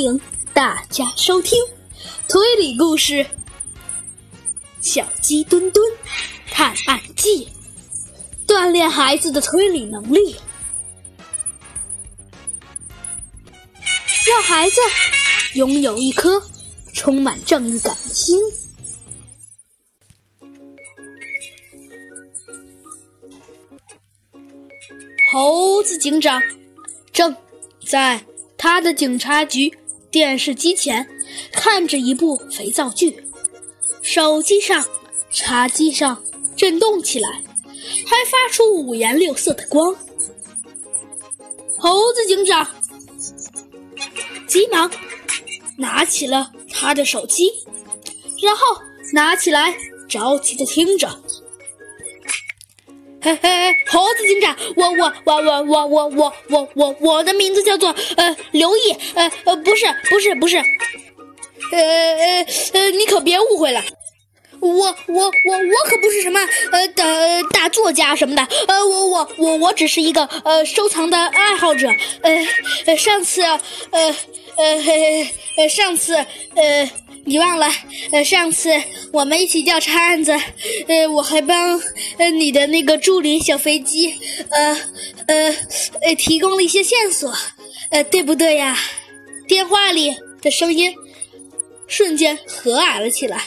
迎大家收听推理故事《小鸡墩墩探案记》，锻炼孩子的推理能力，让孩子拥有一颗充满正义感的心。猴子警长正在他的警察局电视机前看着一部肥皂剧，手机上、茶几上震动起来，还发出五颜六色的光。猴子警长急忙拿起了他的手机，然后拿起来着急的听着。嘿嘿，猴子警长，我我我我我我我我我我的名字叫做呃刘毅，呃呃不是不是不是，呃呃呃你可别误会了，我我我我可不是什么呃大大作家什么的，呃我我我我只是一个呃收藏的爱好者，呃上次呃呃呃上次呃。你忘了？呃，上次我们一起调查案子，呃，我还帮呃你的那个助理小飞机，呃呃呃提供了一些线索，呃，对不对呀？电话里的声音瞬间和蔼了起来。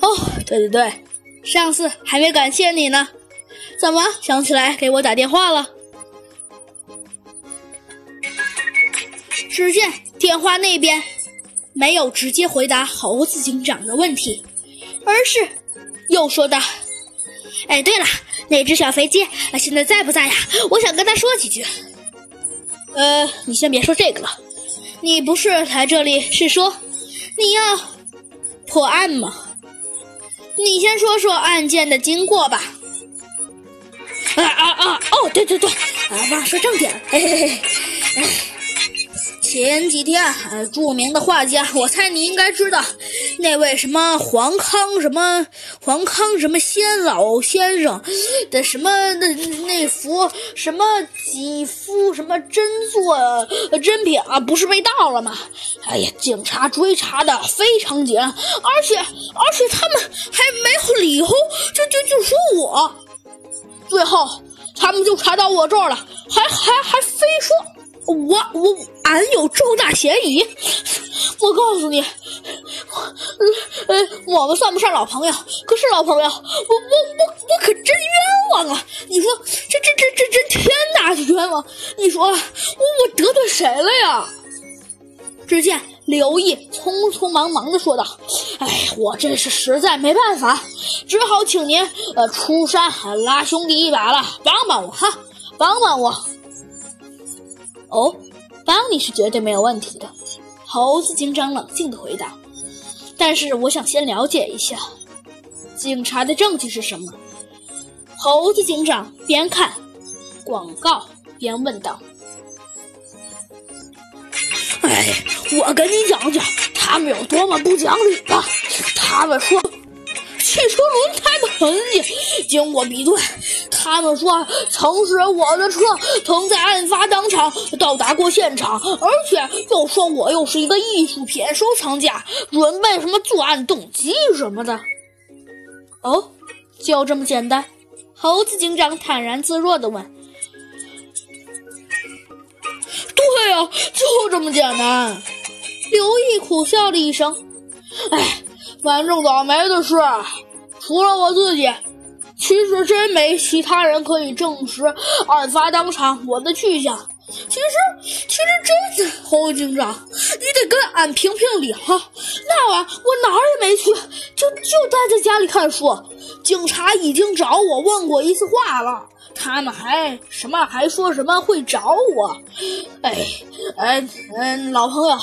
哦，对对对，上次还没感谢你呢，怎么想起来给我打电话了？只见电话那边。没有直接回答猴子警长的问题，而是又说道：“哎，对了，那只小飞机现在在不在呀？我想跟他说几句。”呃，你先别说这个了，你不是来这里是说你要破案吗？你先说说案件的经过吧。啊啊啊！哦，对对对，啊，忘说正点，嘿嘿嘿，哎。前几天，呃，著名的画家，我猜你应该知道，那位什么黄康什么黄康什么先老先生的什么那那幅什么几幅什么真作真品啊，不是被盗了吗？哎呀，警察追查的非常紧，而且而且他们还没有理由，就就就说我，最后他们就查到我这儿了，还还还非说。我我俺有重大嫌疑，我告诉你，呃呃，我们算不上老朋友，可是老朋友，我我我我可真冤枉啊！你说这这这这这天大的冤枉！你说我我得罪谁了呀？只见刘毅匆匆忙忙的说道：“哎，我这是实在没办法，只好请您呃出山拉兄弟一把了，帮帮我哈，帮帮我。”哦，帮你是绝对没有问题的，猴子警长冷静的回答。但是我想先了解一下，警察的证据是什么？猴子警长边看广告边问道。哎，我跟你讲讲，他们有多么不讲理吧。他们说，汽车轮胎的痕迹经过比对。他们说，曾是我的车曾在案发当场到达过现场，而且又说我又是一个艺术品收藏家，准备什么作案动机什么的。哦，就这么简单？猴子警长坦然自若地问。对呀，就这么简单。刘毅苦笑了一声，哎，反正倒霉的是，除了我自己。其实真没其他人可以证实案发当场我的去向。其实，其实真是，侯警长，你得跟俺评评理哈。那晚我哪儿也没去，就就待在家里看书。警察已经找我问过一次话了。他们还什么还说什么会找我？哎，哎，嗯，老朋友，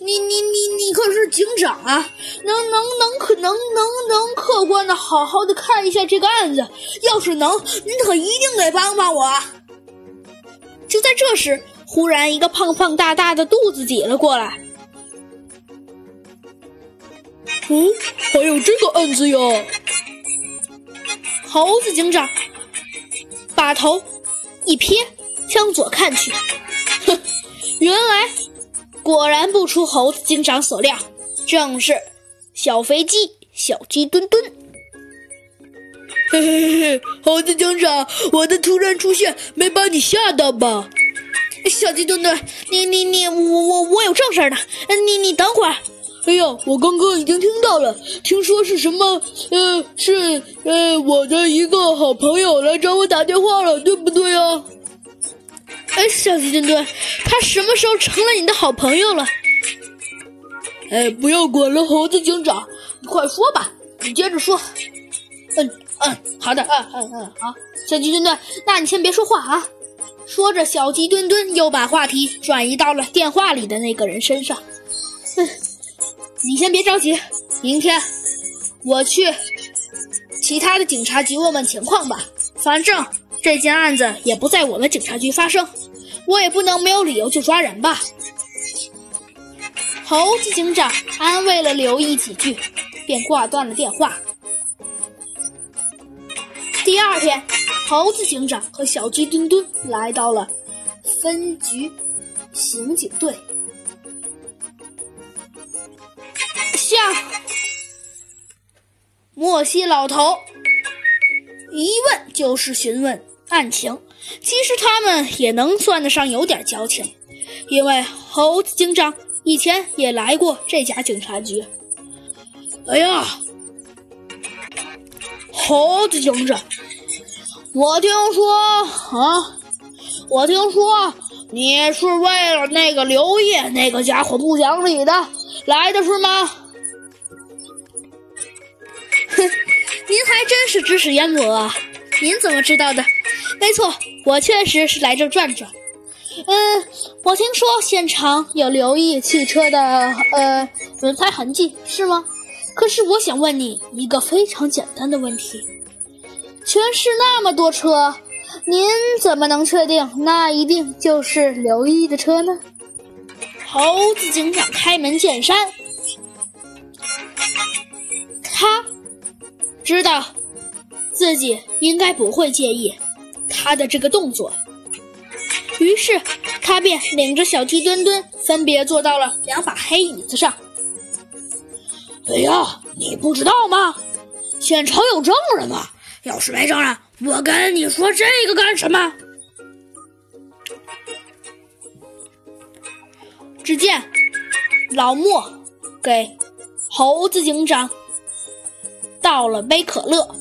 你你你你可是警长啊，能能能可能能能客观的好好的看一下这个案子。要是能，您可一定得帮帮我。就在这时，忽然一个胖胖大大的肚子挤了过来。哦，还有这个案子哟！猴子警长。把头一撇，向左看去，哼，原来果然不出猴子警长所料，正是小飞机小鸡墩墩。嘿嘿嘿，猴子警长，我的突然出现没把你吓到吧？小鸡墩墩，你你你，我我我有正事呢，你你等会儿。哎呀，我刚刚已经听到了，听说是什么？呃，是呃，我的一个好朋友来找我打电话了，对不对啊？哎，小鸡墩墩，他什么时候成了你的好朋友了？哎，不要管了，猴子警长，你快说吧，你接着说。嗯嗯，好的，嗯嗯嗯，好，小鸡墩墩，那你先别说话啊。说着，小鸡墩墩又把话题转移到了电话里的那个人身上。嗯。你先别着急，明天我去其他的警察局问问情况吧。反正这件案子也不在我们警察局发生，我也不能没有理由就抓人吧。猴子警长安慰了刘毅几句，便挂断了电话。第二天，猴子警长和小鸡墩墩来到了分局刑警队。像莫西老头一问就是询问案情，其实他们也能算得上有点交情，因为猴子警长以前也来过这家警察局。哎呀，猴子警长，我听说啊，我听说你是为了那个刘烨那个家伙不讲理的来的是吗？您还真是知识渊博啊！您怎么知道的？没错，我确实是来这转转。嗯，我听说现场有刘毅汽车的呃轮胎痕迹，是吗？可是我想问你一个非常简单的问题：全市那么多车，您怎么能确定那一定就是刘毅的车呢？猴子警长开门见山，他。知道自己应该不会介意他的这个动作，于是他便领着小鸡墩墩分别坐到了两把黑椅子上。哎呀，你不知道吗？现场有证人呢。要是没证人，我跟你说这个干什么？只见老莫给猴子警长。倒了杯可乐，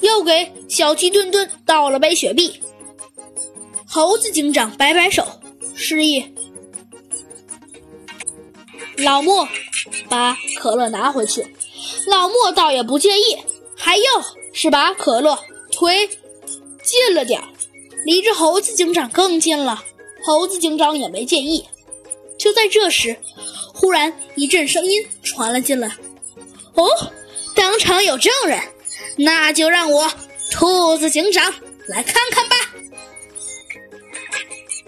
又给小鸡墩墩倒了杯雪碧。猴子警长摆摆手，示意老莫把可乐拿回去。老莫倒也不介意，还又是把可乐推近了点儿，离着猴子警长更近了。猴子警长也没介意。就在这时，忽然一阵声音传了进来：“哦！”当场有证人，那就让我兔子警长来看看吧。